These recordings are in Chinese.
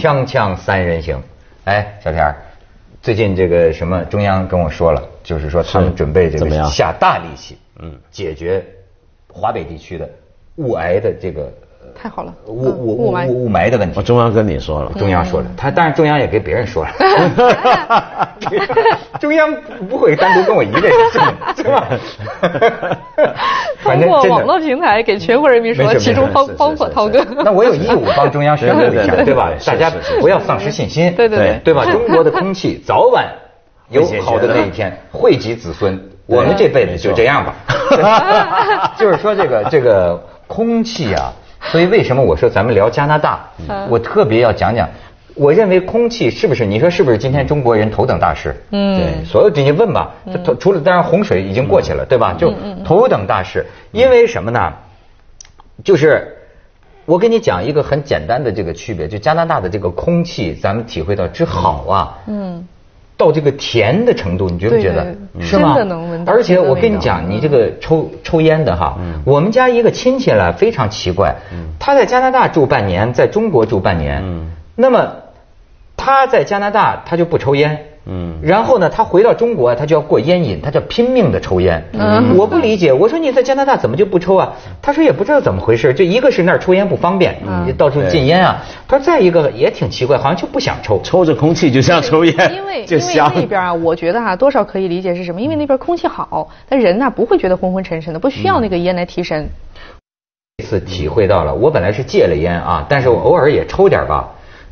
锵锵三人行，哎，小田儿，最近这个什么中央跟我说了，就是说他们准备这个下大力气，嗯，解决华北地区的雾霾的这个太好了，雾嗯雾雾霾雾霾的问题我。中央跟你说了，中央说了，他当然中央也给别人说了，中央不会单独跟我一个人说，是吧？反通过正网络平台给全国人民说，其中包包括涛哥。那我有义务帮中央宣布一下，对吧？大家不要丧失信心，对对对对吧？中国的空气早晚有好的那一天，惠及子孙。我们这辈子就这样吧。就是说这个这个空气啊，所以为什么我说咱们聊加拿大，我特别要讲讲。我认为空气是不是？你说是不是今天中国人头等大事？嗯对，所有这些问吧，它除了当然洪水已经过去了，对吧？就头等大事，因为什么呢？就是我跟你讲一个很简单的这个区别，就加拿大的这个空气，咱们体会到之好啊，嗯，到这个甜的程度，你觉不觉得？是吗？真的能闻到而且我跟你讲，你这个抽抽烟的哈，我们家一个亲戚呢非常奇怪，他在加拿大住半年，在中国住半年，那么他在加拿大他就不抽烟。嗯然后呢，他回到中国，他就要过烟瘾，他就拼命的抽烟。嗯我不理解，我说你在加拿大怎么就不抽啊？他说也不知道怎么回事，就一个是那儿抽烟不方便，嗯到处禁烟啊。他说再一个也挺奇怪，好像就不想抽。抽着空气就像抽烟，因为就因为香。那边啊，我觉得啊、多少可以理解是什么？因为那边空气好，但人呐、不会觉得昏昏沉沉的，不需要那个烟来提神。这次体会到了，我本来是戒了烟啊，但是我偶尔也抽点吧。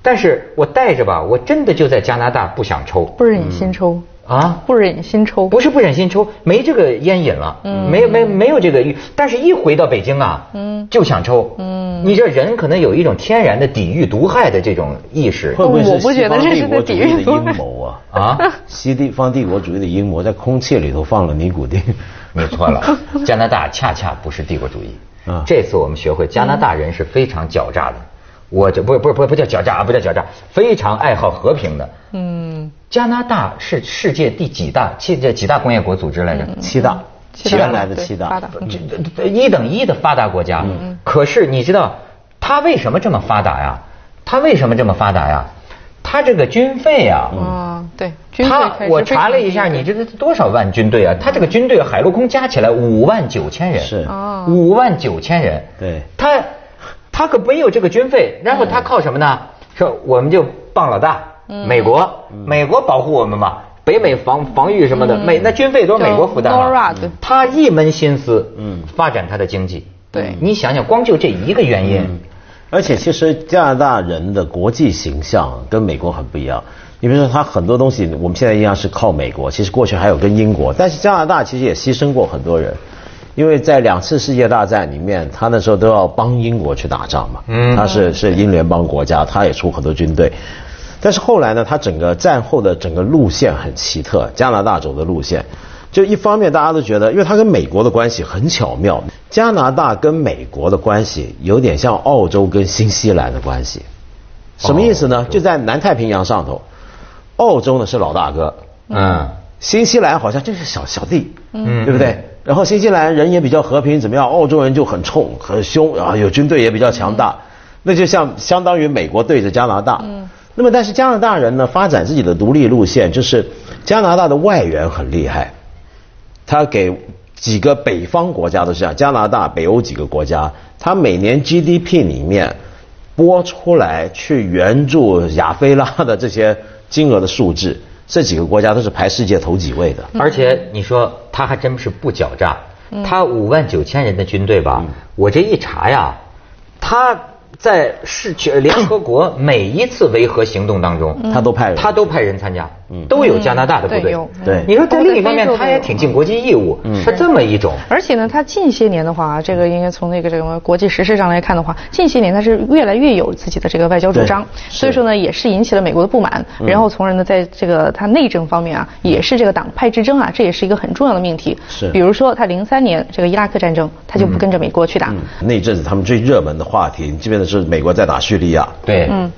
但是我带着吧，我真的就在加拿大不想抽不忍心抽，啊，不忍心抽。不是不忍心抽，没这个烟瘾了，嗯没没没有这个欲，但是一回到北京啊，嗯就想抽，嗯你这人可能有一种天然的抵御毒害的这种意识会不会是我不觉得西方这是在帝国主义的抵御毒阴谋啊？啊。西地方帝国主义的阴谋，在空气里头放了尼古丁。没错了，加拿大恰恰不是帝国主义。啊这次我们学会，加拿大人是非常狡诈的。我这不是不是不是不叫狡诈啊，不叫狡诈，非常爱好和平的。嗯，加拿大是世界第几大？七这几大工业国组织来着？七大，原来的七大一等一的发达国家。可是你知道它为什么这么发达呀？它为什么这么发达呀？它这个军费啊，啊，对，军队他开始我查了一下，你知道多少万军队啊？它这个军队海陆空加起来五万九千人，是哦五万九千人。对他他可没有这个军费，然后他靠什么呢？说我们就傍老大，美国，美国保护我们嘛。北美防防御什么的，美那军费都是美国负担他一门心思，嗯。发展他的经济。对。你想想，光就这一个原因，而且其实加拿大人的国际形象跟美国很不一样。你比如说，他很多东西我们现在一样是靠美国，其实过去还有跟英国，但是加拿大其实也牺牲过很多人，因为在两次世界大战里面，他那时候都要帮英国去打仗嘛，嗯。他是是英联邦国家，他也出很多军队。但是后来呢，他整个战后的整个路线很奇特，加拿大走的路线，就一方面大家都觉得，因为他跟美国的关系很巧妙，加拿大跟美国的关系有点像澳洲跟新西兰的关系，什么意思呢？就在南太平洋上头，澳洲呢是老大哥，嗯新西兰好像就是小小弟，嗯对不对？然后新西兰人也比较和平，怎么样？澳洲人就很冲、很凶，然后有军队也比较强大，那就像相当于美国对着加拿大。嗯。那么，但是加拿大人呢，发展自己的独立路线，就是加拿大的外援很厉害，他给几个北方国家都是这样，加拿大、北欧几个国家，他每年 GDP 里面拨出来去援助亚非拉的这些金额的数字，这几个国家都是排世界头几位的。而且你说他还真是不狡诈，他五万九千人的军队吧，我这一查呀，他在世全联合国每一次维和行动当中，他都派人他都派人参加，都有加拿大的部队。对你说在另一方面他也挺尽国际义务，是这么一种。而且呢，他近些年的话，这个应该从那个这个国际时事上来看的话，近些年他是越来越有自己的这个外交主张，所以说呢，也是引起了美国的不满。然后从而呢，在这个他内政方面啊，也是这个党派之争啊，这也是一个很重要的命题。是。比如说他零三年这个伊拉克战争，他就不跟着美国去打。那一阵子他们最热门的话题，你记不记得是美国在打叙利亚？对，嗯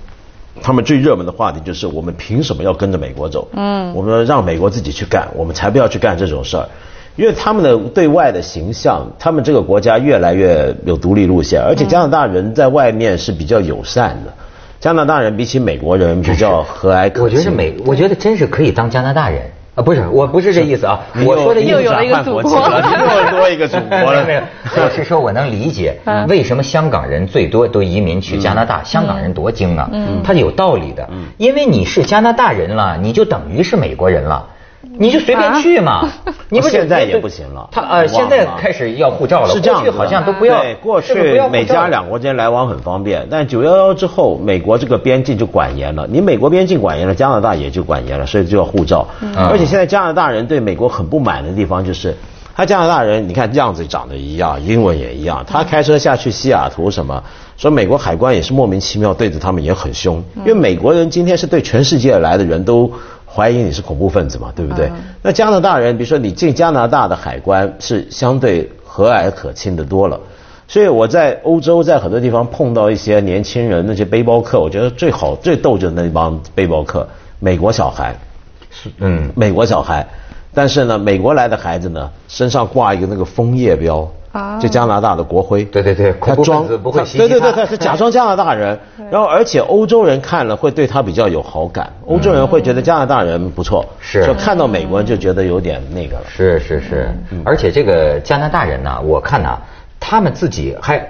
他们最热门的话题就是我们凭什么要跟着美国走？嗯，我们让美国自己去干，我们才不要去干这种事儿。因为他们的对外的形象，他们这个国家越来越有独立路线，而且加拿大人在外面是比较友善的，加拿大人比起美国人比较和蔼可亲。我觉得美，我觉得真是可以当加拿大人啊！不是，我不是这意思啊，我说的意思又有了一个祖国，又多一个祖国了。我是说，我能理解为什么香港人最多都移民去加拿大。香港人多精啊，他有道理的，因为你是加拿大人了，你就等于是美国人了。你就随便去嘛，你不现在也不行了。他呃，现在开始要护照了，是这样好像都不要。对，过去美加两国间来往很方便，但九幺幺之后，美国这个边境就管严了。你美国边境管严了，加拿大也就管严了，所以就要护照。而且现在加拿大人对美国很不满的地方就是，他加拿大人你看样子长得一样，英文也一样，他开车下去西雅图什么，说美国海关也是莫名其妙对着他们也很凶，因为美国人今天是对全世界来的人都。怀疑你是恐怖分子嘛，对不对？那加拿大人，比如说你进加拿大的海关是相对和蔼可亲的多了，所以我在欧洲在很多地方碰到一些年轻人，那些背包客，我觉得最好最逗就是那帮背包客，美国小孩，是。嗯，美国小孩，但是呢，美国来的孩子呢，身上挂一个那个枫叶标。就加拿大的国徽，对对对，他装不会对对对，他。是假装加拿大人，然后而且欧洲人看了会对他比较有好感，欧洲人会觉得加拿大人不错，是，就看到美国人就觉得有点那个了，是是是，而且这个加拿大人呢，我看呢，他们自己还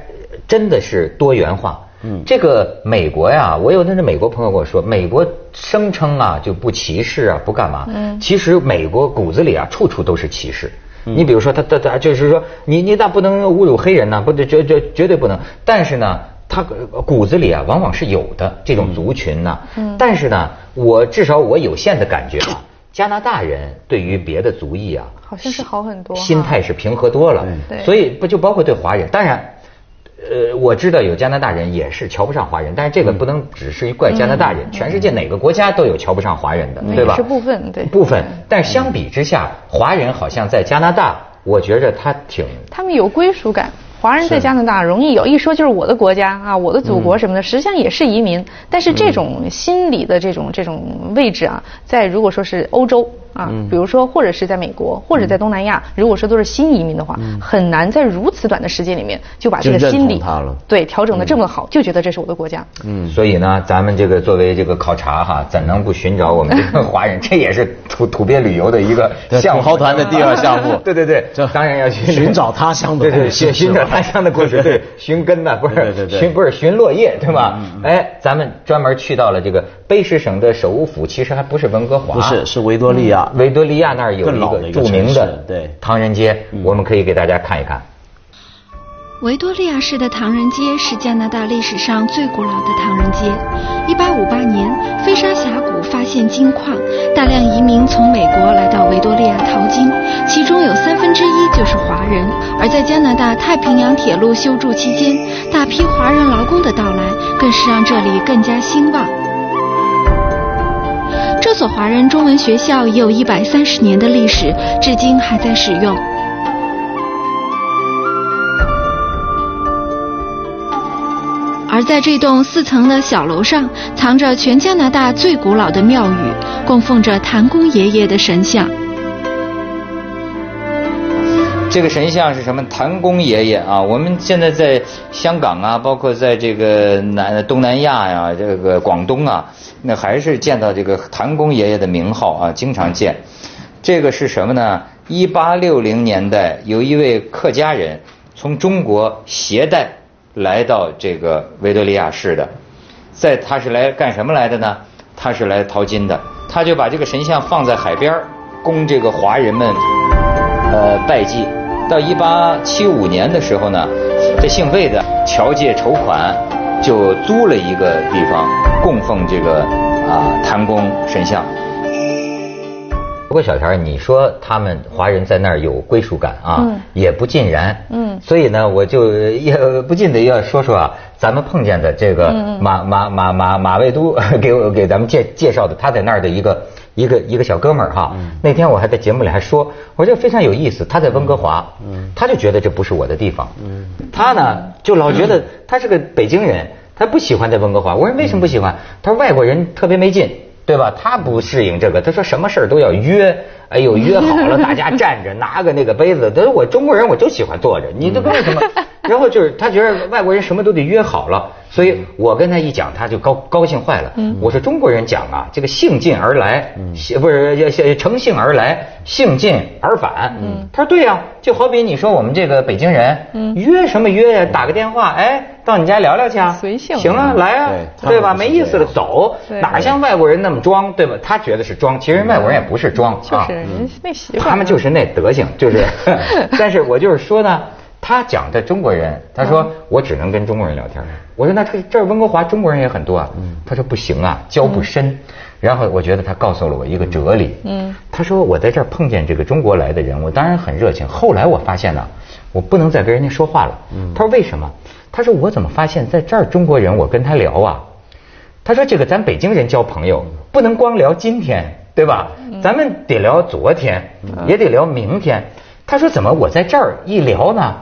真的是多元化，嗯，这个美国呀，我有那是美国朋友跟我说，美国声称啊就不歧视啊不干嘛，嗯，其实美国骨子里啊处处都是歧视。你比如说，他他他就是说，你你那不能侮辱黑人呢，不，绝绝绝对不能。但是呢，他骨子里啊，往往是有的这种族群呢。嗯。但是呢，我至少我有限的感觉啊，加拿大人对于别的族裔啊，好像是好很多，心态是平和多了。对。所以不就包括对华人，当然。呃，我知道有加拿大人也是瞧不上华人，但是这个不能只是怪加拿大人，全世界哪个国家都有瞧不上华人的，对吧？是部分，对部分。但相比之下，华人好像在加拿大，我觉着他挺他们有归属感。华人在加拿大容易有一说就是我的国家啊，我的祖国什么的，实际上也是移民。但是这种心理的这种这种位置啊，在如果说是欧洲。啊，比如说，或者是在美国，或者在东南亚，如果说都是新移民的话，很难在如此短的时间里面就把这个心理对调整的这么好，就觉得这是我的国家。嗯，所以呢，咱们这个作为这个考察哈，怎能不寻找我们这个华人？这也是土土鳖旅游的一个项目，豪团的第二项目。对 对对，当然要去寻找他乡的故事，寻找他乡的故事，对，寻根呐，不是寻不是寻落叶，对吧？哎，咱们专门去到了这个卑诗省的首府，其实还不是温哥华，不是，是维多利亚，维多利亚。那儿有一个著名的对唐人街，我们可以给大家看一看。维多利亚市的唐人街是加拿大历史上最古老的唐人街。一八五八年，飞沙峡谷发现金矿，大量移民从美国来到维多利亚淘金，其中有三分之一就是华人。而在加拿大太平洋铁路修筑期间，大批华人劳工的到来，更是让这里更加兴旺。这所华人中文学校已有一百三十年的历史，至今还在使用。而在这栋四层的小楼上，藏着全加拿大最古老的庙宇，供奉着谭公爷爷的神像。这个神像是什么？谭公爷爷啊！我们现在在香港啊，包括在这个南东南亚呀，这个广东啊，那还是见到这个谭公爷爷的名号啊，经常见。这个是什么呢？一八六零年代，有一位客家人从中国携带来到这个维多利亚市的，在他是来干什么来的呢？他是来淘金的，他就把这个神像放在海边供这个华人们呃拜祭。到一八七五年的时候呢，这姓魏的乔借筹款，就租了一个地方供奉这个啊谭公神像。不过小田，你说他们华人在那儿有归属感啊，也不尽然。嗯。所以呢，我就也不禁得要说说啊，咱们碰见的这个马马马马马未都 给我给咱们介介绍的他在那儿的一个。一个一个小哥们儿哈，那天我还在节目里还说，我觉得非常有意思。他在温哥华，他就觉得这不是我的地方。他呢就老觉得他是个北京人，他不喜欢在温哥华。我说为什么不喜欢？他说外国人特别没劲，对吧？他不适应这个。他说什么事儿都要约，哎呦 约好了大家站着拿个那个杯子。他说我中国人我就喜欢坐着，你这为什么？然后就是他觉得外国人什么都得约好了，所以我跟他一讲，他就高高兴坏了。我说中国人讲啊，这个兴尽而来，不是乘兴而来，兴尽而返。他说对呀，就好比你说我们这个北京人，约什么约呀？打个电话，哎，到你家聊聊去啊，随性，行啊，来啊，对吧？没意思了，走，哪像外国人那么装，对吧？他觉得是装，其实外国人也不是装啊，就是那习惯，他们就是那德行，就是。但是我就是说呢。他讲的中国人，他说我只能跟中国人聊天。我说那这这温哥华中国人也很多啊。他说不行啊，交不深。然后我觉得他告诉了我一个哲理。嗯，他说我在这儿碰见这个中国来的人，我当然很热情。后来我发现呢，我不能再跟人家说话了。他说为什么？他说我怎么发现在这儿中国人我跟他聊啊？他说这个咱北京人交朋友不能光聊今天，对吧？咱们得聊昨天，也得聊明天。他说怎么我在这儿一聊呢？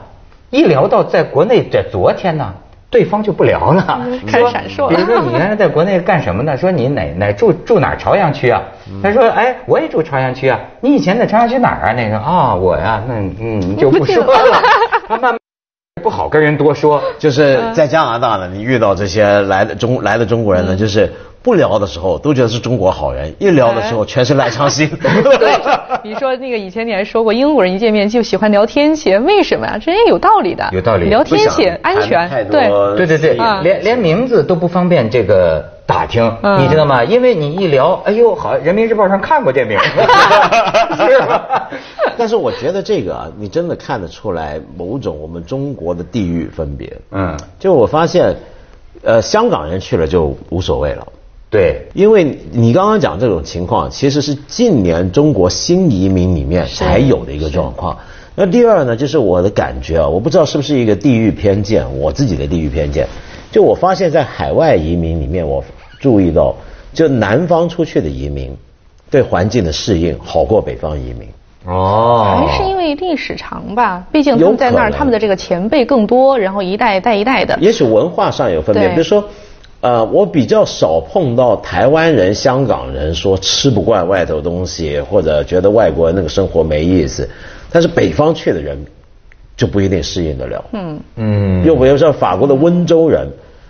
一聊到在国内在昨天呢，对方就不聊了，开始闪烁了。比如说你原来在国内干什么呢？说你哪哪住住哪朝阳区啊？他说哎，我也住朝阳区啊。你以前在朝阳区哪儿啊？那个啊，我呀，那嗯就不说了。他慢慢不好跟人多说。就是在加拿大呢，你遇到这些来的中来的中国人呢，就是。不聊的时候都觉得是中国好人，一聊的时候全是赖昌星。对 你说那个以前你还说过英国人一见面就喜欢聊天气，为什么呀？这也有道理的。有道理。聊天气安全，对对对对，连连名字都不方便这个打听，你知道吗？因为你一聊，哎呦，好，人民日报上看过这名。是吧？但是我觉得这个啊，你真的看得出来某种我们中国的地域分别。嗯，就我发现，呃，香港人去了就无所谓了。对，因为你刚刚讲这种情况，其实是近年中国新移民里面才有的一个状况。那第二呢，就是我的感觉啊，我不知道是不是一个地域偏见，我自己的地域偏见。就我发现，在海外移民里面，我注意到，就南方出去的移民，对环境的适应好过北方移民。哦，还是因为历史长吧？毕竟他们在那儿，他们的这个前辈更多，然后一代带一代的。也许文化上有分别，比如说。呃，我比较少碰到台湾人、香港人说吃不惯外头东西，或者觉得外国那个生活没意思。但是北方去的人就不一定适应得了。嗯嗯，又比如说法国的温州人，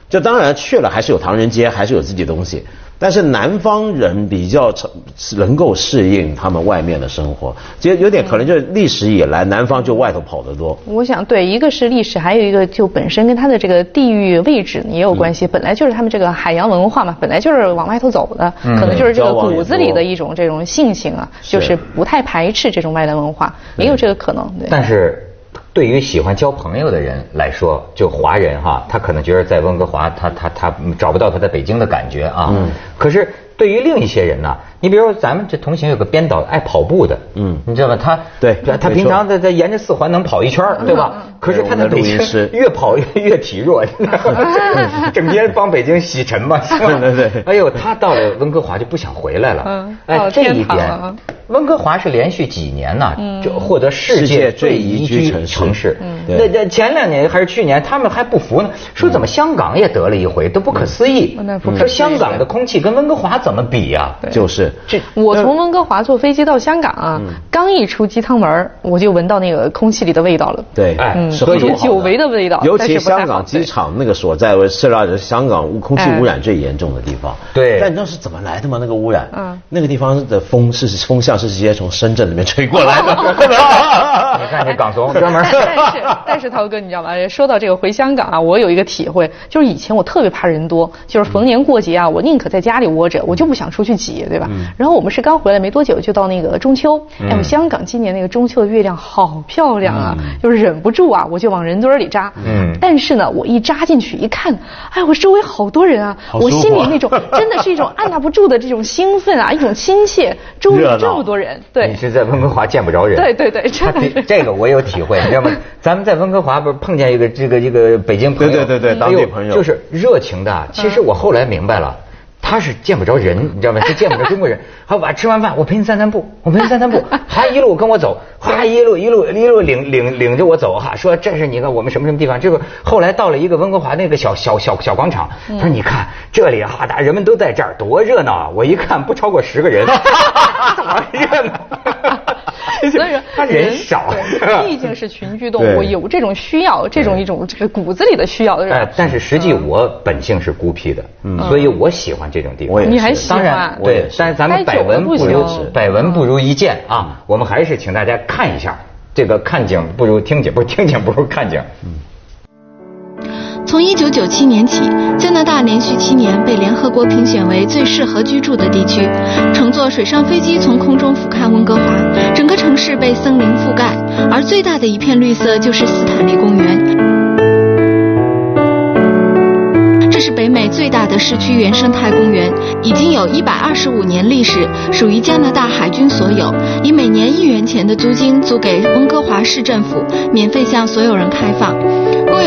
就当然去了还是有唐人街，还是有自己东西。但是南方人比较成能够适应他们外面的生活，其实有点可能就是历史以来南方就外头跑得多。我想对，一个是历史，还有一个就本身跟它的这个地域位置也有关系。本来就是他们这个海洋文化嘛，本来就是往外头走的，可能就是这个骨子里的一种这种性情啊，就是不太排斥这种外来文化，也有这个可能。对但是。对于喜欢交朋友的人来说，就华人哈，他可能觉得在温哥华，他他他找不到他在北京的感觉啊。嗯。可是对于另一些人呢，你比如说咱们这同行有个编导爱跑步的，嗯，你知道吗？他对，他平常在在沿着四环能跑一圈，对吧？可是他在北京 越跑越越体弱，整天帮北京洗尘嘛。对对对。哎呦，他到了温哥华就不想回来了。嗯。哎，这一点。温哥华是连续几年呢，就获得世界最宜居城市。那那前两年还是去年，他们还不服呢，说怎么香港也得了一回，都不可思议。说香港的空气跟温哥华怎么比呀？就是这，我从温哥华坐飞机到香港啊，刚一出机舱门，我就闻到那个空气里的味道了。对，是一种久违的味道。尤其香港机场那个所在我是让香港空气污染最严重的地方。对，但你知道是怎么来的吗？那个污染，嗯，那个地方的风是风向。是直接从深圳里面吹过来的。你看这港怂 专门。但是但是涛哥，你知道吗？说到这个回香港啊，我有一个体会，就是以前我特别怕人多，就是逢年过节啊，我宁可在家里窝着，我就不想出去挤，对吧？然后我们是刚回来没多久，就到那个中秋。哎，我香港今年那个中秋的月亮好漂亮啊，就是忍不住啊，我就往人堆里扎。嗯。但是呢，我一扎进去一看，哎，我周围好多人啊，我心里那种 真的是一种按捺不住的这种兴奋啊，一种亲切。周围这么多人，对，你是在温哥华见不着人，对对对，真的，这个我有体会，你知道吗？咱们在温哥华不是碰见一个这个一个北京朋友，对对对对，当地朋友，就是热情的。其实我后来明白了。他是见不着人，你知道吗？是见不着中国人。好，晚吃完饭，我陪你散散步，我陪你散散步。他一路跟我走，哈，一路一路一路领领领着我走哈，说这是你看我们什么什么地方。这个后来到了一个温哥华那个小小小小广场，他说你看这里哈，大人们都在这儿，多热闹啊！我一看不超过十个人，多热闹。所以说 他人少，毕竟是群居动物，有这种需要，这种一种这个骨子里的需要的人。但是实际我本性是孤僻的，所以我喜欢这种地方。你还喜欢？当然，对。但是咱们百闻不如百闻不如一见啊！我们还是请大家看一下，这个看景不如听景，不是听景不如看景。从一九九七年起，加拿大连续七年被联合国评选为最适合居住的地区。乘坐水上飞机从空中俯瞰温哥华，整个城市被森林覆盖，而最大的一片绿色就是斯坦利公园。这是北美最大的市区原生态公园，已经有一百二十五年历史，属于加拿大海军所有，以每年一元钱的租金租给温哥华市政府，免费向所有人开放。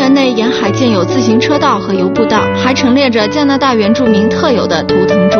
园内沿海建有自行车道和游步道，还陈列着加拿大原住民特有的图腾柱。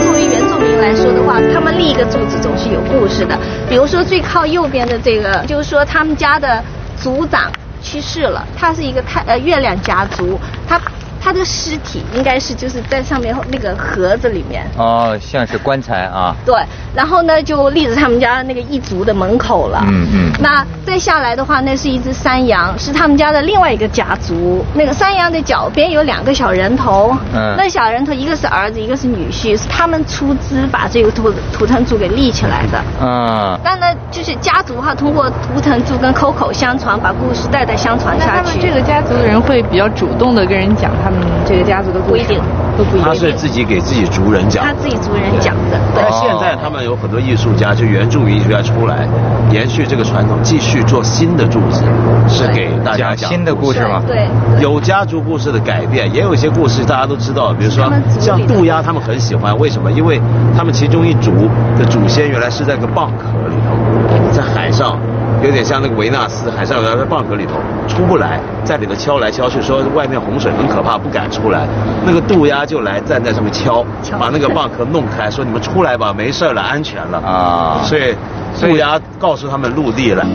作为原住民来说的话，他们立一个柱子总是有故事的。比如说最靠右边的这个，就是说他们家的族长去世了，他是一个太呃月亮家族，他。他的尸体应该是就是在上面那个盒子里面哦，像是棺材啊。对，然后呢就立着他们家那个一族的门口了。嗯嗯。那再下来的话，那是一只山羊，是他们家的另外一个家族。那个山羊的脚边有两个小人头。嗯。那小人头一个是儿子，一个是女婿，是他们出资把这个图图腾柱给立起来的。嗯。但呢，就是家族哈，通过图腾柱跟口口相传，把故事代代相传下去。那他们这个家族的人会比较主动的跟人讲他。嗯，这个家族的不一定都不一定。他是自己给自己族人讲，他自己族人讲的。对，现在他们有很多艺术家，就原住民艺术家出来，延续这个传统，继续做新的柱子，是给大家讲新的故事吗？对，有家族故事的改变，也有一些故事大家都知道，比如说像渡鸦，他们很喜欢，为什么？因为他们其中一族的祖先原来是在个蚌壳里头，在海上。有点像那个维纳斯，海上在蚌壳里头出不来，在里头敲来敲去，说外面洪水很可怕，不敢出来。那个渡鸦就来站在上面敲，把那个蚌壳弄开，说你们出来吧，没事了，安全了。啊，所以渡鸦告诉他们陆地了。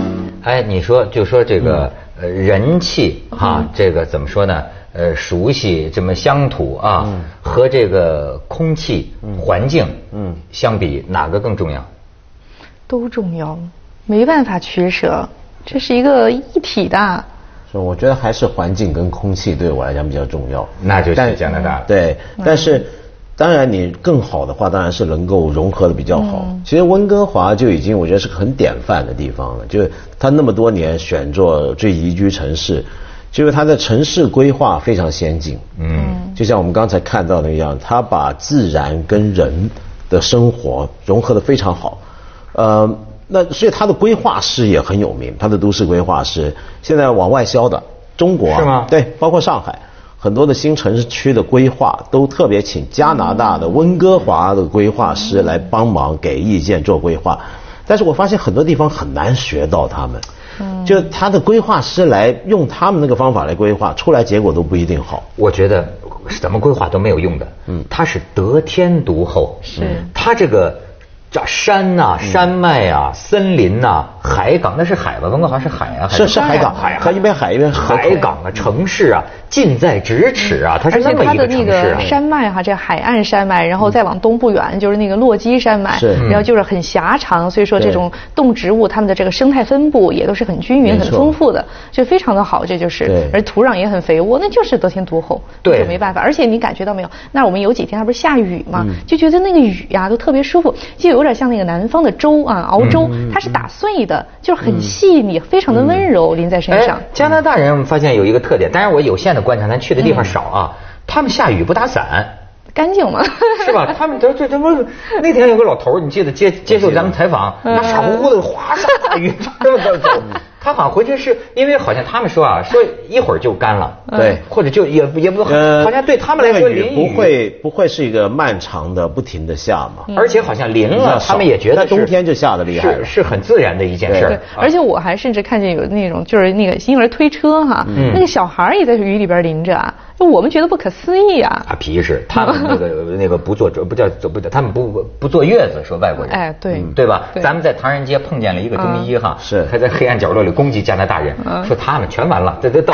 哎，你说就说这个呃人气哈，这个怎么说呢？呃，熟悉这么乡土啊，和这个空气环境嗯相比，哪个更重要？都重要。没办法取舍，这是一个一体的。是我觉得还是环境跟空气对我来讲比较重要。那就是加拿大。对，但是当然你更好的话，当然是能够融合的比较好。其实温哥华就已经我觉得是个很典范的地方了，就是它那么多年选做最宜居城市，就是它的城市规划非常先进。嗯。就像我们刚才看到的一样，它把自然跟人的生活融合的非常好。呃。那所以他的规划师也很有名，他的都市规划师现在往外销的，中国是吗？对，包括上海很多的新城市区的规划都特别请加拿大的温哥华的规划师来帮忙给意见做规划，但是我发现很多地方很难学到他们，就他的规划师来用他们那个方法来规划出来，结果都不一定好。我觉得怎么规划都没有用的，嗯，他是得天独厚，是他这个。叫山呐，山脉啊，森林呐，海港那是海吧？温哥华是海啊，是是海港，海它一边海一边海港啊，城市啊，近在咫尺啊，它是那么一个城市。而且它的那个山脉哈，这海岸山脉，然后再往东不远就是那个落基山脉，然后就是很狭长，所以说这种动植物它们的这个生态分布也都是很均匀、很丰富的，就非常的好。这就是，而土壤也很肥沃，那就是得天独厚，对，没办法。而且你感觉到没有？那我们有几天它不是下雨吗？就觉得那个雨呀都特别舒服，就有。有点像那个南方的粥啊，熬粥，它是打碎的，就是很细腻，非常的温柔，淋在身上。加拿大人我们发现有一个特点，当然我有限的观察，咱去的地方少啊，他们下雨不打伞，干净吗？是吧？他们这这这不那天有个老头，你记得接接受咱们采访，那傻乎乎的哗下大雨，这么走。他好像回去是因为好像他们说啊，说一会儿就干了，对，或者就也也不好像对他们来说淋雨。不会不会是一个漫长的不停的下嘛，而且好像淋了，他们也觉得冬天就下的厉害，是是很自然的一件事。而且我还甚至看见有那种就是那个婴儿推车哈，那个小孩也在雨里边淋着啊。就我们觉得不可思议啊！啊，皮实，他们那个 那个不坐不叫不叫，他们不不坐月子，说外国人，哎，对，对吧？咱们在唐人街碰见了一个中医哈，是。还在黑暗角落里攻击加拿大人，说他们全完了，这这 到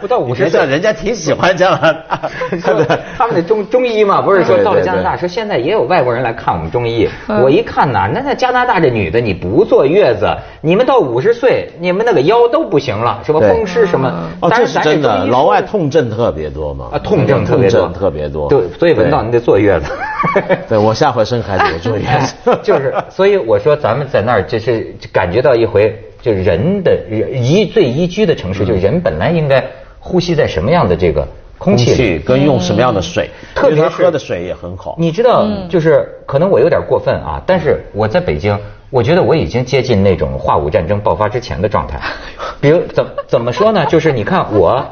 不到五十岁，人家挺喜欢加拿大。他们的中中医嘛，不是说到了加拿大，说现在也有外国人来看我们中医。我一看呐，那那加拿大这女的，你不坐月子，你们到五十岁，你们那个腰都不行了，什么风湿什么。哦，这是真的，老外痛症特别多嘛。啊，痛症特别多，特别多。对，所以文道你得坐月子。对，我下回生孩子我坐月子。就是，所以我说咱们在那儿就是感觉到一回。就是人的宜最宜居的城市，就是人本来应该呼吸在什么样的这个空气，跟用什么样的水，特别喝的水也很好。你知道，就是可能我有点过分啊，但是我在北京，我觉得我已经接近那种化武战争爆发之前的状态。比如怎怎么说呢？就是你看我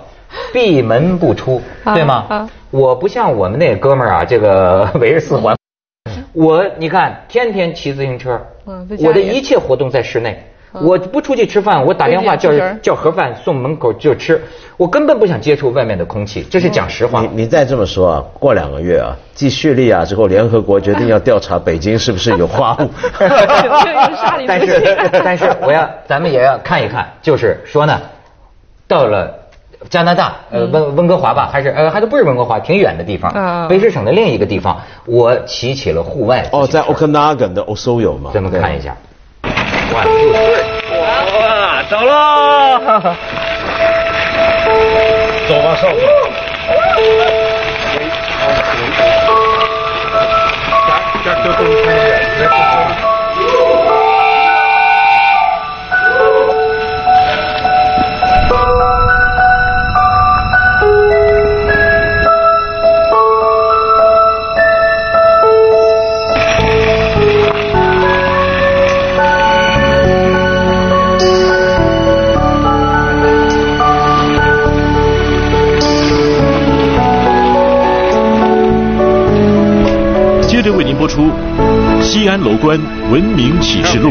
闭门不出，对吗？我不像我们那哥们儿啊，这个围着四环，我你看天天骑自行车，我的一切活动在室内。我不出去吃饭，我打电话叫叫盒饭送门口就吃，我根本不想接触外面的空气，这是讲实话。你你再这么说啊，过两个月啊，继叙利亚之后，联合国决定要调查北京是不是有化物。但是但是我要咱们也要看一看，就是说呢，到了加拿大呃温温哥华吧，还是呃还都不是温哥华，挺远的地方，卑诗省的另一个地方，我骑起了户外。哦，在 Okanagan 的 Osoyo 嘛，咱们看一下。走喽！走吧，少爷。为您播出《西安楼观文明启示录》。